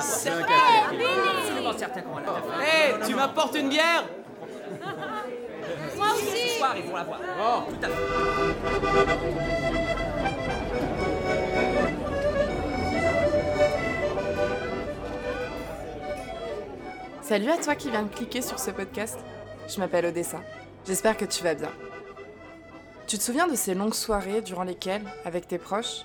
C'est absolument certain qu'on va la faire. Hé, tu m'apportes une bière Moi aussi Ce soir, ils vont la voir. Oh, tout à fait. Salut à toi qui viens de cliquer sur ce podcast. Je m'appelle Odessa. J'espère que tu vas bien. Tu te souviens de ces longues soirées durant lesquelles, avec tes proches,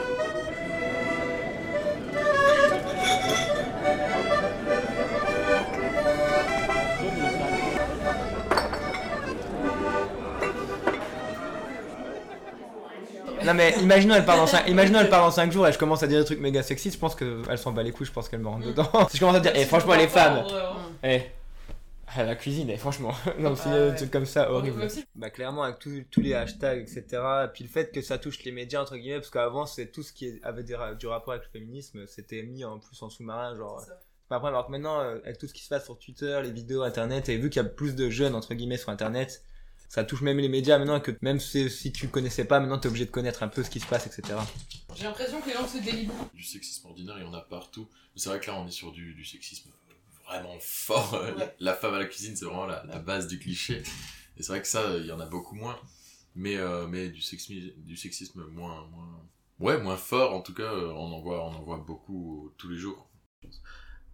Non mais imaginons elle part dans 5 imaginons elle part dans 5 jours et je commence à dire des trucs méga sexistes, je pense qu'elle s'en bat les couilles, je pense qu'elle me rentre dedans. si je commence à dire eh franchement les femmes, eh à la cuisine, eh, franchement, non c'est des trucs comme ça horrible. Bah clairement avec tous tous les hashtags etc. Et puis le fait que ça touche les médias entre guillemets parce qu'avant c'est tout ce qui avait des du rapport avec le féminisme, c'était mis en plus en sous-marin genre. Bah, après alors que maintenant euh, avec tout ce qui se passe sur Twitter, les vidéos internet et vu qu'il y a plus de jeunes entre guillemets sur internet, ça touche même les médias maintenant que même si, si tu connaissais pas maintenant t'es obligé de connaître un peu ce qui se passe etc. J'ai l'impression que les gens se délibèrent. Du sexisme ordinaire, il y en a partout. C'est vrai que là, on est sur du, du sexisme vraiment fort. La, la femme à la cuisine, c'est vraiment la, la base du cliché. Et c'est vrai que ça, il y en a beaucoup moins. Mais, euh, mais du, sexisme, du sexisme moins, moins. Ouais, moins fort, en tout cas, euh, on en voit, on en voit beaucoup euh, tous les jours.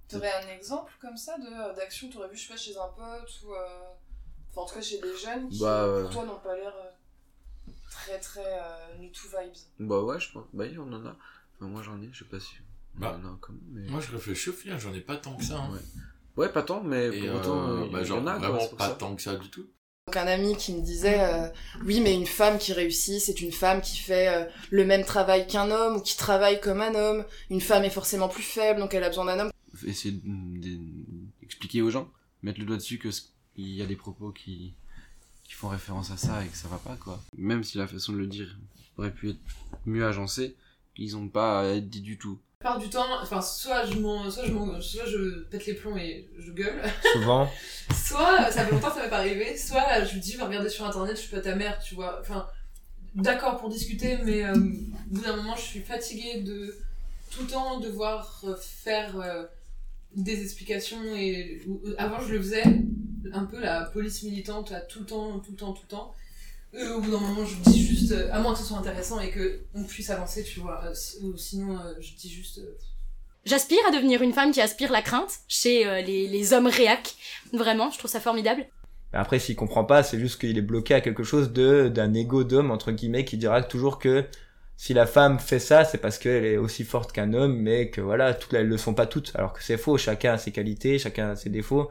T'aurais un exemple comme ça de d'action que t'aurais vu, je sais pas, chez un pote ou. euh, Enfin, en tout cas, chez des jeunes qui, Bah, ouais. pour toi, n'ont pas l'air euh, très très euh, MeToo vibes. Bah ouais, je pense. Bah oui, on en a. Enfin, moi j'en ai, je sais pas si. on Bah, en a comme. Mais... Moi, je réfléchis au final, j'en ai pas tant que ça. hein. Ouais. Ouais, pas tant, mais Et pour autant, euh, euh, bah, il y genre, en a, vraiment pas ça. tant que ça du tout. Donc, un ami qui me disait euh, Oui, mais une femme qui réussit, c'est une femme qui fait euh, le même travail qu'un homme ou qui travaille comme un homme. Une femme est forcément plus faible, donc elle a besoin d'un homme. Essayer de- de- d'expliquer aux gens, mettre le doigt dessus que ce- il y a des propos qui, qui font référence à ça et que ça va pas, quoi. Même si la façon de le dire aurait pu être mieux agencée, ils ont pas à être dit du tout. La plupart du temps, enfin, soit je m'en, soit je m'en, soit je pète les plombs et je gueule, Souvent. soit ça fait longtemps que ça m'est pas arrivé, soit je lui dis, va regarder sur internet, je suis pas ta mère, tu vois. Enfin, d'accord pour discuter, mais euh, au bout d'un moment, je suis fatiguée de tout le temps devoir euh, faire euh, des explications et avant je le faisais un peu la police militante là, tout le temps, tout le temps, tout le temps. Euh, au bout d'un moment, je dis juste, euh, à moins que ce soit intéressant et que on puisse avancer, tu vois. euh, si- ou sinon, euh, je dis juste. euh, J'aspire à devenir une femme qui aspire la crainte chez euh, les, les hommes réac. Vraiment, je trouve ça formidable. Après, s'il comprend pas, c'est juste qu'il est bloqué à quelque chose de d'un ego d'homme entre guillemets qui dira toujours que si la femme fait ça, c'est parce qu'elle est aussi forte qu'un homme, mais que voilà, toutes elles le sont pas toutes. Alors que c'est faux. Chacun a ses qualités, chacun a ses défauts.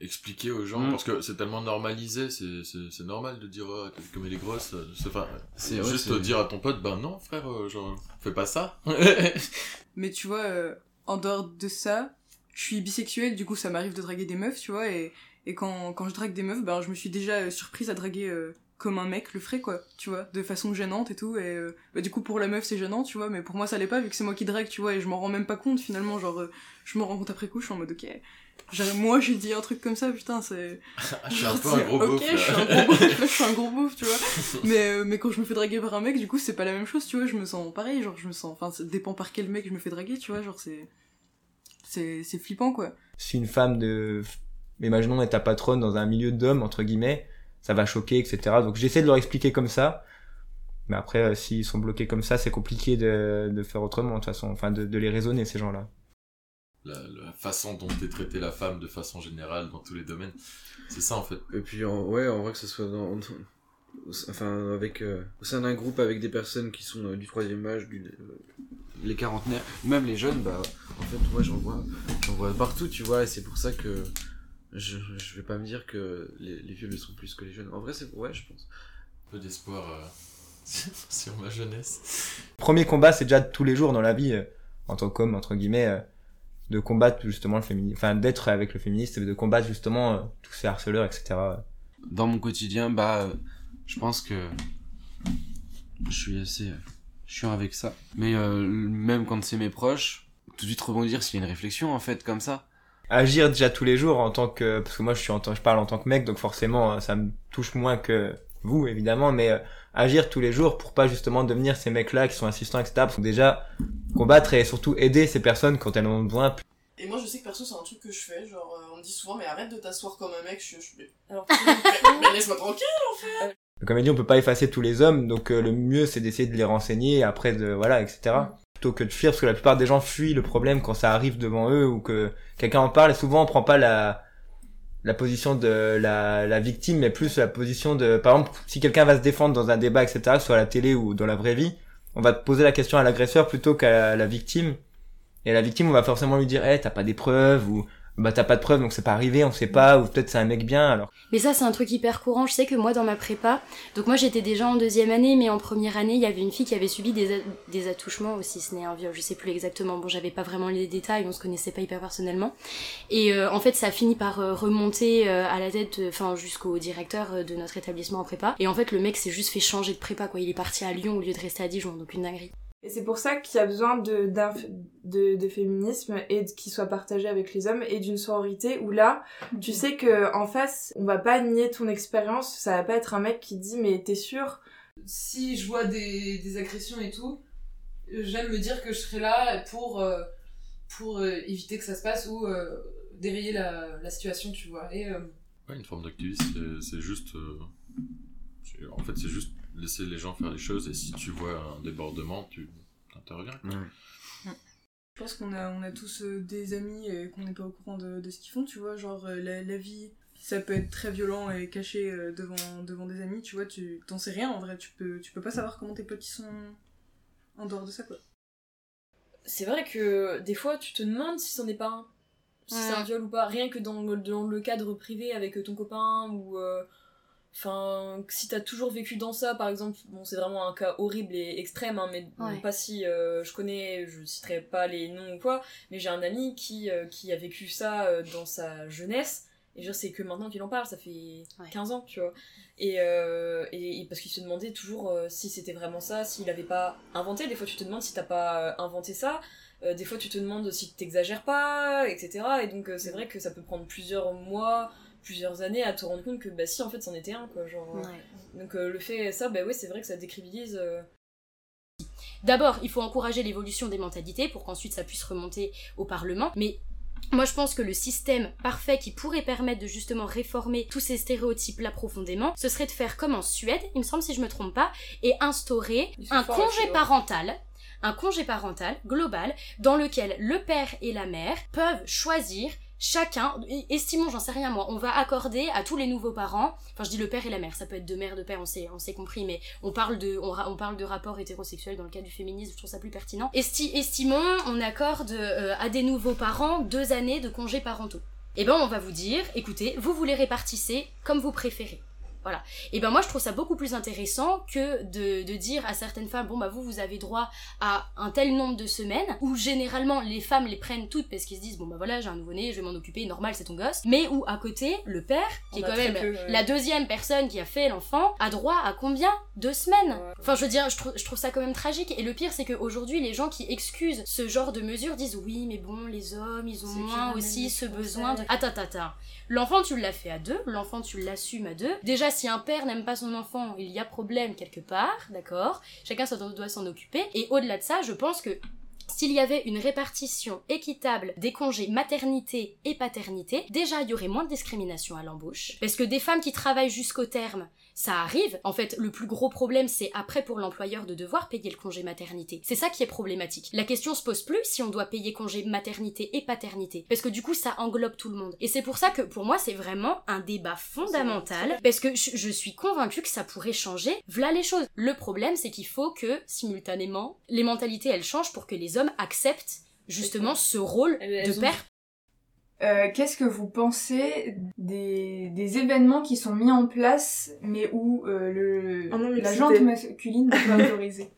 Expliquer aux gens, Mm. parce que c'est tellement normalisé, c'est c'est- normal de dire, oh, comme elle est grosse. c'est- Enfin, C'est- juste dire à ton pote, bah non, frère, euh, genre, fais pas ça. Mais tu vois, euh, en dehors de ça, je suis bisexuelle, du coup ça m'arrive de draguer des meufs, tu vois, et, et quand, quand je drague des meufs, ben je me suis déjà euh, surprise à draguer euh, comme un mec le ferait, quoi, tu vois, de façon gênante et tout, et euh, bah, du coup pour la meuf c'est gênant, tu vois, mais pour moi ça l'est pas, vu que c'est moi qui drague, tu vois, et je m'en rends même pas compte finalement, genre, je me rends compte après coup, je suis en mode ok. Moi j'ai dit un truc comme ça, putain, c'est. je suis un peu un gros Ok, beauf, je suis un gros beauf, là, je suis un gros beauf, tu vois. mais, euh, mais quand je me fais draguer par un mec, du coup, c'est pas la même chose, tu vois. Je me sens pareil, genre, je me sens. Enfin, ça dépend par quel mec je me fais draguer, tu vois. Genre, c'est. C'est c'est flippant, quoi. Si une femme de, imaginons est ta patronne dans un milieu d'hommes entre guillemets, ça va choquer, etc. Donc j'essaie de leur expliquer comme ça. Mais après, euh, s'ils sont bloqués comme ça, c'est compliqué de, de faire autrement, de toute façon. Enfin, de, de les raisonner, ces gens-là. La, la façon dont est traitée la femme de façon générale dans tous les domaines. C'est ça en fait. Et puis, en, ouais, en vrai, que ce soit dans. dans- enfin, avec. euh, au sein d'un groupe avec des personnes qui sont euh, du troisième âge, du, euh, les quarantenaires, ou même les jeunes, bah, en fait, moi, j'en vois, j'en vois partout, tu vois, et c'est pour ça que. Je, je vais pas me dire que les, les vieux le sont plus que les jeunes. En vrai, c'est. Ouais, je pense. Un peu d'espoir euh, sur ma jeunesse. Premier combat, c'est déjà tous les jours dans la vie, euh, en tant qu'homme, entre guillemets, euh, de combattre justement le féminisme, enfin, d'être avec le féministe et de combattre justement euh, tous ces harceleurs, etc. dans mon quotidien, bah, euh, Je pense que je suis assez euh, chiant avec ça. Mais euh, même quand c'est mes proches, tout de suite rebondir s'il y a une réflexion en fait comme ça. Agir déjà tous les jours en tant que parce que moi je suis en tant, je parle en tant que mec donc forcément ça me touche moins que vous évidemment mais euh, agir tous les jours pour pas justement devenir ces mecs là qui sont assistants etc. Parce que déjà combattre et surtout aider ces personnes quand elles en ont besoin Et moi, je sais que perso, c'est un truc que je fais. Genre, euh, on me dit souvent, mais arrête de t'asseoir comme un mec. Je, je, mais, Alors, mais, laisse-moi tranquille. Comme elle dit, on peut pas effacer tous les hommes, donc euh, le mieux c'est d'essayer de les renseigner, et après de voilà, etc. Plutôt que de fuir, parce que la plupart des gens fuient le problème quand ça arrive devant eux ou que quelqu'un en parle. Et souvent, on prend pas la la position de la, la victime, mais plus la position de, par exemple, si quelqu'un va se défendre dans un débat, etc., soit à la télé ou dans la vraie vie, on va poser la question à l'agresseur plutôt qu'à la, victime. Et la victime, on va forcément lui dire, eh, t'as pas des preuves ou bah t'as pas de preuves donc c'est pas arrivé, on sait pas, ou peut-être c'est un mec bien alors. Mais ça, c'est un truc hyper courant. Je sais que moi, dans ma prépa, donc moi j'étais déjà en deuxième année, mais en première année, il y avait une fille qui avait subi des, des attouchements aussi, ce n'est un viol, je sais plus exactement. Bon, j'avais pas vraiment les détails, on se connaissait pas hyper personnellement. Et euh, en fait, ça a fini par euh, remonter euh, à la tête, enfin jusqu'au directeur de notre établissement en prépa. Et en fait, le mec s'est juste fait changer de prépa, quoi. Il est parti à Lyon au lieu de rester à Dijon, donc une dinguerie. Et c'est pour ça qu'il y a besoin de, d'un- de, de féminisme et qu'il soit partagé avec les hommes et d'une sororité où là, tu sais que en face, on va pas nier ton expérience, ça va pas être un mec qui dit mais t'es sûr? Si je vois des, des agressions et tout, j'aime me dire que je serai là pour, euh, pour euh, éviter que ça se passe ou euh, dérayer la, la situation, tu vois. Et euh, Ouais, une forme d'activisme, c'est- juste. euh, en fait, c'est juste laisser les gens faire les choses et si tu vois un débordement, tu interviens. quoi. Je pense qu'on a, on a tous euh, des amis et qu'on n'est pas au courant de, de ce qu'ils font, tu vois. Genre, euh, la, la vie, ça peut être très violent et caché euh, devant, devant des amis, tu vois. Tu t'en sais rien en vrai, tu peux, tu peux pas savoir comment tes potes ils sont en dehors de ça, quoi. c'est vrai que des fois tu te demandes si c'en est pas un. Si Ouais. c'est un viol ou pas. Rien que dans, le- dans le cadre privé avec ton copain ou. euh, Enfin, si t'as toujours vécu dans ça, par exemple, bon, c'est vraiment un cas horrible et extrême, hein, mais Ouais. pas si euh, je connais, je citerai pas les noms ou quoi, mais j'ai un ami qui, euh, qui a vécu ça euh, dans sa jeunesse, et je sais que maintenant qu'il en parle, ça fait Ouais. 15 ans, tu vois. Et, et, et parce qu'il se demandait toujours si c'était vraiment ça, s'il avait pas inventé. Des fois, tu te demandes si t'as pas inventé ça. Des fois, tu te demandes si t'exagères pas, etc. Et donc, c'est vrai que ça peut prendre plusieurs mois, plusieurs années à te rendre compte que, bah si, en fait, c'en était un, quoi. Genre, euh, Ouais. Donc, euh, le fait, ça, bah oui, c'est vrai que ça décribilise. euh, D'abord, il faut encourager l'évolution des mentalités pour qu'ensuite ça puisse remonter au Parlement. Mais moi, je pense que le système parfait qui pourrait permettre de justement réformer tous ces stéréotypes-là profondément, ce serait de faire comme en Suède, il me semble si je me trompe pas, et instaurer un congé ouais. parental, un congé parental global, dans lequel le père et la mère peuvent choisir chacun, estimons, j'en sais rien moi, on va accorder à tous les nouveaux parents, enfin je dis le père et la mère, ça peut être deux mères, deux pères, on s'est, on compris, mais on parle de, on, parle de rapports hétérosexuels dans le cas du féminisme, je trouve ça plus pertinent. Esti- estimons, on accorde euh, à des nouveaux parents deux années de congés parentaux. Eh ben on va vous dire, écoutez, vous vous les répartissez comme vous préférez. Voilà. Et ben moi je trouve ça beaucoup plus intéressant que de, de dire à certaines femmes bon bah vous vous avez droit à un tel nombre de semaines où généralement les femmes les prennent toutes parce qu'ils se disent bon bah voilà j'ai un nouveau-né je vais m'en occuper normal c'est ton gosse mais où à côté le père qui On est quand même peu, ouais. la deuxième personne qui a fait l'enfant a droit à combien deux semaines Ouais. enfin je veux dire je trouve, je trouve ça quand même tragique et le pire c'est qu'aujourd'hui les gens qui excusent ce genre de mesures disent oui mais bon les hommes ils ont moins aussi ce besoin de attends attends attends L'enfant, tu l'as fait à deux, l'enfant, tu l'assumes à deux. Déjà, si un père n'aime pas son enfant, il y a problème quelque part, d'accord? Chacun doit s'en occuper. Et au-delà de ça, je pense que s'il y avait une répartition équitable des congés maternité et paternité, déjà il y aurait moins de discrimination à l'embauche. Parce que des femmes qui travaillent jusqu'au terme, ça arrive. En fait, le plus gros problème, c'est après pour l'employeur de devoir payer le congé maternité. C'est ça qui est problématique. La question se pose plus si on doit payer congé maternité et paternité. Parce que du coup, ça englobe tout le monde. Et c'est pour ça que pour moi, c'est vraiment un débat fondamental. Parce que je, je suis convaincue que ça pourrait changer. Voilà les choses. Le problème, c'est qu'il faut que, simultanément, les mentalités, elles changent pour que les hommes acceptent justement ce rôle Elles- elles de ont- père. Euh, Qu'est-ce que vous pensez des, des événements qui sont mis en place mais où euh, le, Ah non, mais la jante masculine n'est pas autorisée?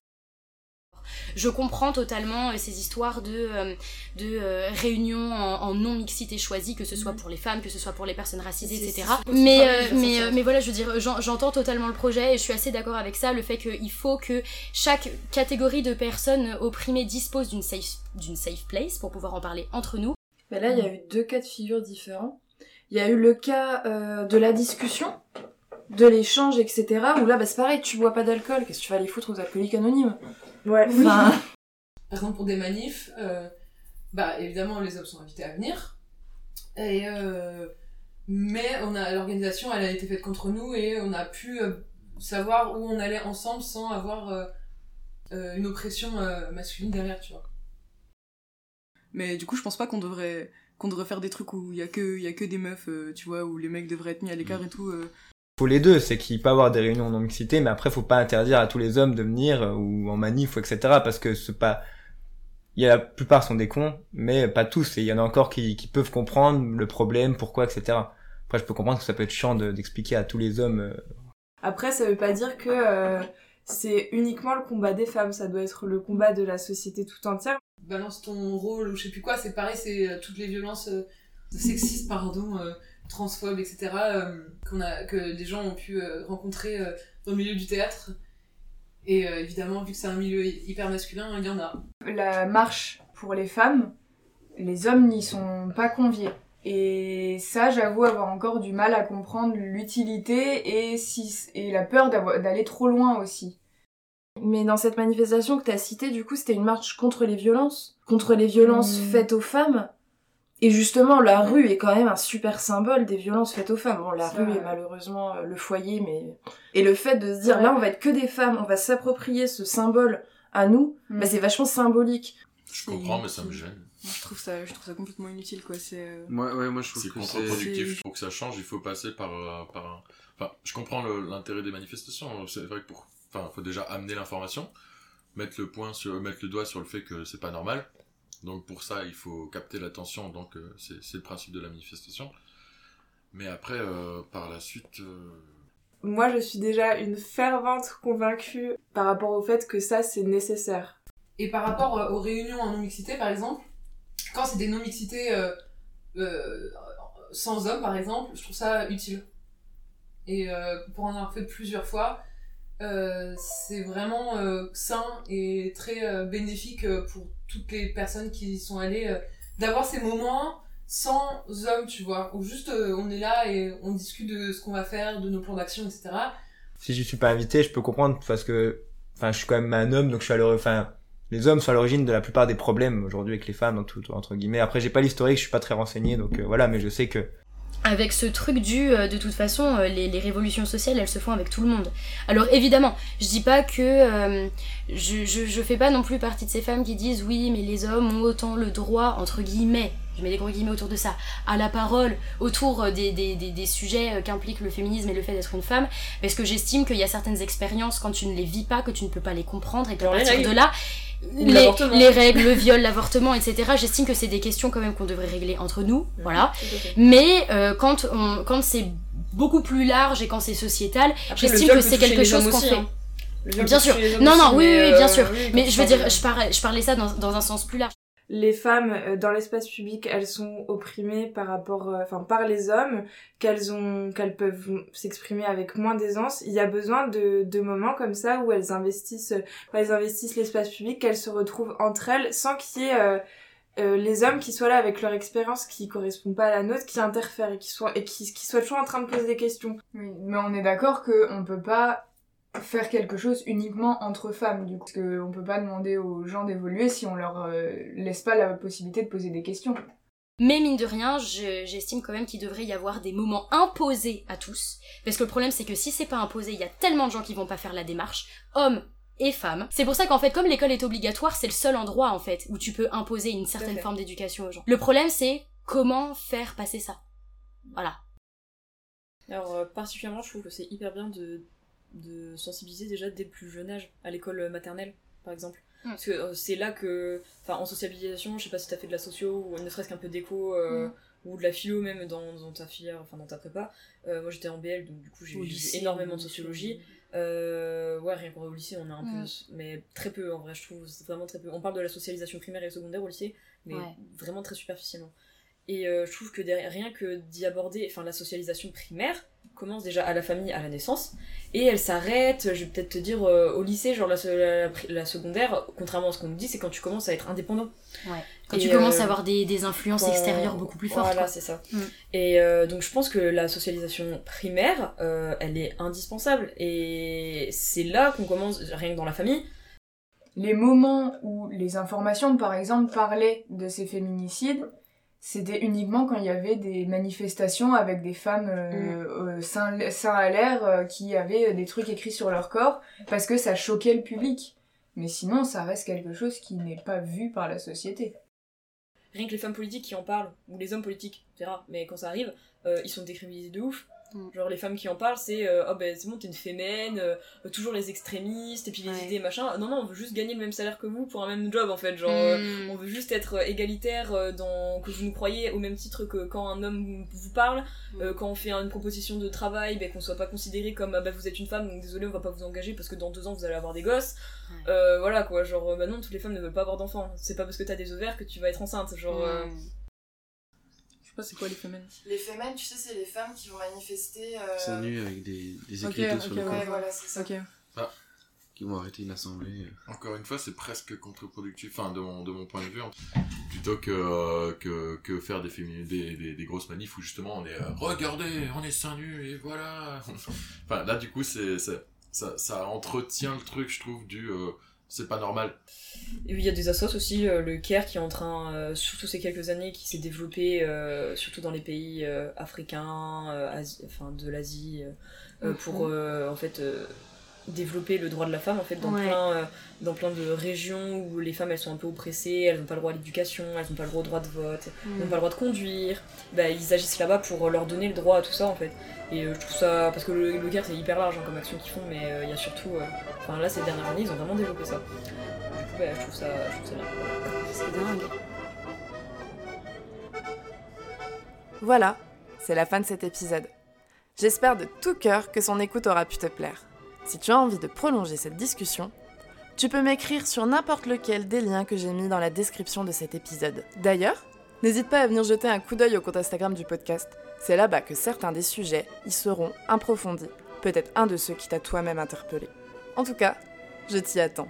Je comprends totalement euh, ces histoires de, euh, de euh, réunions en, en non-mixité choisie, que ce soit pour les femmes, que ce soit pour les personnes racisées, etc. Mais, mais, mais voilà, je veux dire, j'en- j'entends totalement le projet et je suis assez d'accord avec ça, le fait qu'il faut que chaque catégorie de personnes opprimées dispose d'une safe, d'une safe place pour pouvoir en parler entre nous. Mais là, il y a eu deux cas de figure différents. Il y a eu le cas euh, de la discussion, de l'échange, etc. Où là, bah, c'est pareil, tu bois pas d'alcool, qu'est-ce que tu vas aller foutre aux alcooliques anonymes? Ouais. Enfin, Par exemple, pour des manifs, euh, bah évidemment, les hommes sont invités à venir. Et, euh, mais on a l'organisation, elle a été faite contre nous et on a pu euh, savoir où on allait ensemble sans avoir une oppression euh, masculine derrière, tu vois. Mais du coup, je pense pas qu'on devrait qu'on devrait faire des trucs où il y a que il y a que des meufs, euh, tu vois, où les mecs devraient être mis à l'écart et tout. Faut les deux, c'est qu'il peut y avoir des réunions non mixité, mais après faut pas interdire à tous les hommes de venir euh, ou en manif ou etc. Parce que c'est pas, il y a la plupart sont des cons, mais pas tous. Et il y en a encore qui, qui peuvent comprendre le problème, pourquoi, etc. Après je peux comprendre que ça peut être chiant de- d'expliquer à tous les hommes. euh, Après, ça veut pas dire que euh, c'est uniquement le combat des femmes, ça doit être le combat de la société tout entière. Balance ton rôle ou je sais plus quoi, c'est pareil, c'est toutes les violences euh, sexistes, pardon, euh, transphobes, etc. euh, qu'on a, que des gens ont pu euh, rencontrer euh, dans le milieu du théâtre. Et euh, évidemment, vu que c'est un milieu hyper masculin, il y en a. la marche pour les femmes, les hommes n'y sont pas conviés. Et ça, j'avoue avoir encore du mal à comprendre l'utilité et, si, et la peur d'aller trop loin aussi. Mais dans cette manifestation que tu as citée, du coup, c'était une marche contre les violences, contre les violences Mm. faites aux femmes? Et justement, la rue est quand même un super symbole des violences faites aux femmes. Bon, la rue vrai. est malheureusement euh, le foyer, mais... Et le fait de se dire, Ouais. là, on va être que des femmes, on va s'approprier ce symbole à nous, Mm. bah, c'est vachement symbolique. Je comprends, mais ça me gêne. Moi, je trouve ça je trouve ça complètement inutile quoi. C'est euh, Moi, ouais, moi je trouve C'est que c'est. contre-productif. Pour que ça change, il faut passer par, euh, par un. Enfin, je comprends l'intérêt des manifestations. C'est vrai que pour. Enfin, faut déjà amener l'information, mettre le point sur, mettre le doigt sur le fait que c'est pas normal. Donc pour ça, il faut capter l'attention. Donc euh, c'est le principe de la manifestation. Mais après, euh, par la suite. euh, Moi, je suis déjà une fervente convaincue par rapport au fait que ça, c'est nécessaire. Et par rapport euh, aux réunions en non-mixité, par exemple, quand c'est des non-mixités euh, euh, sans hommes, par exemple, je trouve ça utile. Et euh, pour en avoir fait plusieurs fois, euh, c'est vraiment euh, sain et très euh, bénéfique pour toutes les personnes qui y sont allées d'avoir ces moments sans hommes, tu vois, où juste on est là et on discute de ce qu'on va faire, de nos plans d'action, etc. si je suis pas invité, je peux comprendre parce que, enfin, je suis quand même un homme, donc je suis à enfin, les hommes sont à l'origine de la plupart des problèmes aujourd'hui avec les femmes, entre guillemets. Après, j'ai pas l'historique, je suis pas très renseigné, donc voilà, mais je sais que avec ce truc du euh, de toute façon euh, les, les révolutions sociales elles se font avec tout le monde. Alors évidemment je dis pas que euh, je, je, je fais pas non plus partie de ces femmes qui disent oui mais les hommes ont autant le droit entre guillemets je mets des gros guillemets autour de ça à la parole autour euh, des, des, des, des sujets euh, qu'implique le féminisme et le fait d'être une femme parce que j'estime qu'il y a certaines expériences quand tu ne les vis pas que tu ne peux pas les comprendre et qu'à partir de là les, les règles, le viol, l'avortement, etc. J'estime que c'est des questions quand même qu'on devrait régler entre nous, voilà. Mais euh, quand, on, quand c'est beaucoup plus large et quand c'est sociétal, j'estime que c'est quelque chose qu'on fait. hein. Bien sûr. Non, non, aussi, oui, oui, bien euh, sûr. mais je veux dire, je parlais, je parlais ça dans, dans un sens plus large. Les femmes euh, dans l'espace public, elles sont opprimées par rapport, euh, enfin par les hommes, qu'elles ont, qu'elles peuvent s'exprimer avec moins d'aisance. Il y a besoin de, de moments comme ça où elles investissent, euh, elles investissent l'espace public, qu'elles se retrouvent entre elles, sans qu'il y ait euh, euh, les hommes qui soient là avec leur expérience qui correspond pas à la nôtre, qui interfèrent et qui soient et qui, soient toujours en train de poser des questions. Oui, mais on est d'accord qu'on peut pas faire quelque chose uniquement entre femmes, du coup. Parce qu'on peut pas demander aux gens d'évoluer si on leur euh, laisse pas la possibilité de poser des questions. Mais mine de rien, je- j'estime quand même qu'il devrait y avoir des moments imposés à tous. Parce que le problème, c'est que si c'est pas imposé, il y a tellement de gens qui vont pas faire la démarche, hommes et femmes. C'est pour ça qu'en fait, comme l'école est obligatoire, c'est le seul endroit, en fait, où tu peux imposer une certaine forme d'éducation aux gens. Le problème, c'est comment faire passer ça. Voilà. Alors, euh, particulièrement, je trouve que c'est hyper bien de, de sensibiliser déjà dès le plus jeune âge, à l'école maternelle, par exemple. Mm. Parce que euh, c'est là que, enfin, en sociabilisation, je sais pas si t'as fait de la socio ou ne serait-ce qu'un peu d'éco euh, Mm. ou de la philo même dans, dans ta filière, enfin dans ta prépa. Euh, moi j'étais en BL, donc du coup j'ai lycée, énormément de sociologie. Ouais, rien qu'au lycée, on a un Mm. peu, mais très peu en vrai, je trouve, c'est vraiment très peu. On parle de la socialisation primaire et secondaire au lycée, mais Ouais. vraiment très superficiellement. Et je trouve que derrière- rien que d'y aborder, enfin la socialisation primaire commence déjà à la famille, à la naissance, et elle s'arrête, je vais peut-être te dire, euh, au lycée, genre la, secondaire, contrairement à ce qu'on nous dit, c'est quand tu commences à être indépendant. Ouais. Quand Et, tu commences euh, à avoir des, des influences quand- extérieures beaucoup plus fortes. Voilà, c'est ça. Mm. Et euh, donc je pense que la socialisation primaire, euh, elle est indispensable. Et c'est là qu'on commence, rien que dans la famille. Les moments où les informations, par exemple, parlaient de ces féminicides, c'était uniquement quand il y avait des manifestations avec des femmes euh, euh, seins, seins à l'air euh, qui avaient des trucs écrits sur leur corps, parce que ça choquait le public. Mais sinon, ça reste quelque chose qui n'est pas vu par la société. Rien que les femmes politiques qui en parlent, ou les hommes politiques, c'est rare, mais quand ça arrive, euh, ils sont décriminalisés de ouf. Mm. Genre les femmes qui en parlent, c'est euh, oh ben c'est bon, t'es une fémène, euh, toujours les extrémistes, et puis les Ouais. idées, machin. Non, non, on veut juste gagner le même salaire que vous pour un même job en fait. Genre, euh, Mm. on veut juste être euh, égalitaire euh, dans que vous nous croyez au même titre que quand un homme vous parle, euh, quand on fait une proposition de travail, ben, qu'on soit pas considéré comme ah bah vous êtes une femme donc désolé on va pas vous engager parce que dans deux ans vous allez avoir des gosses. Euh, voilà quoi, genre euh, bah non toutes les femmes ne veulent pas avoir d'enfants. C'est pas parce que t'as des ovaires que tu vas être enceinte. Genre. Euh, Je sais pas c'est quoi les femmes. Les femmes, tu sais, c'est les femmes qui vont manifester. Euh... Seins nus avec des, des Ok, écriteaux ok, sur le ouais, corps. Ouais, voilà, c'est ça. Ok. Qui vont arrêter une assemblée. Encore une fois, c'est presque contre-productif, enfin, de mon, de mon point de vue, plutôt que, euh, que, que faire des, fémini- des, des, des grosses manifs où justement on est euh, regardez, on est seins nus et voilà. enfin, là, du coup, c'est, c'est- ça, ça entretient le truc, je trouve, du euh, c'est pas normal. Et puis il y a des assos aussi, euh, le CARE qui est en train, euh, surtout ces quelques années, qui s'est développé euh, surtout dans les pays euh, africains, euh, enfin de l'Asie, pour euh, en fait euh, développer le droit de la femme en fait dans Ouais. plein euh, dans plein de régions où les femmes elles sont un peu oppressées, elles n'ont pas le droit à l'éducation, elles n'ont pas le droit de vote, elles n'ont pas le droit de conduire. Bah, ils agissent là-bas pour leur donner le droit à tout ça en fait. Et euh, je trouve ça parce que le, le c'est hyper large hein, comme action qu'ils font, mais euh, il y a surtout, enfin là ces dernières années ils ont vraiment développé ça. Du coup bah, je trouve ça, je trouve ça bien. C'est dingue. Voilà, c'est la fin de cet épisode. J'espère de tout cœur que son écoute aura pu te plaire. Si tu as envie de prolonger cette discussion, tu peux m'écrire sur n'importe lequel des liens que j'ai mis dans la description de cet épisode. D'ailleurs, n'hésite pas à venir jeter un coup d'œil au compte Instagram du podcast. C'est là-bas que certains des sujets y seront approfondis. Peut-être un de ceux qui t'a toi-même interpellé. En tout cas, je t'y attends.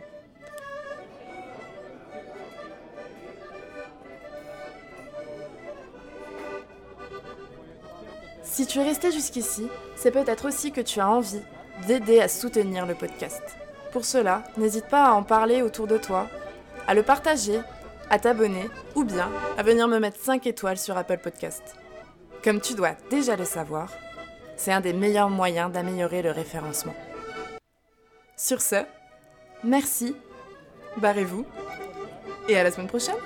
Si tu es resté jusqu'ici, c'est peut-être aussi que tu as envie d'aider à soutenir le podcast. Pour cela, n'hésite pas à en parler autour de toi, à le partager, à t'abonner ou bien à venir me mettre 5 étoiles sur Apple Podcast. Comme tu dois déjà le savoir, c'est un des meilleurs moyens d'améliorer le référencement. Sur ce, merci, barrez-vous et à la semaine prochaine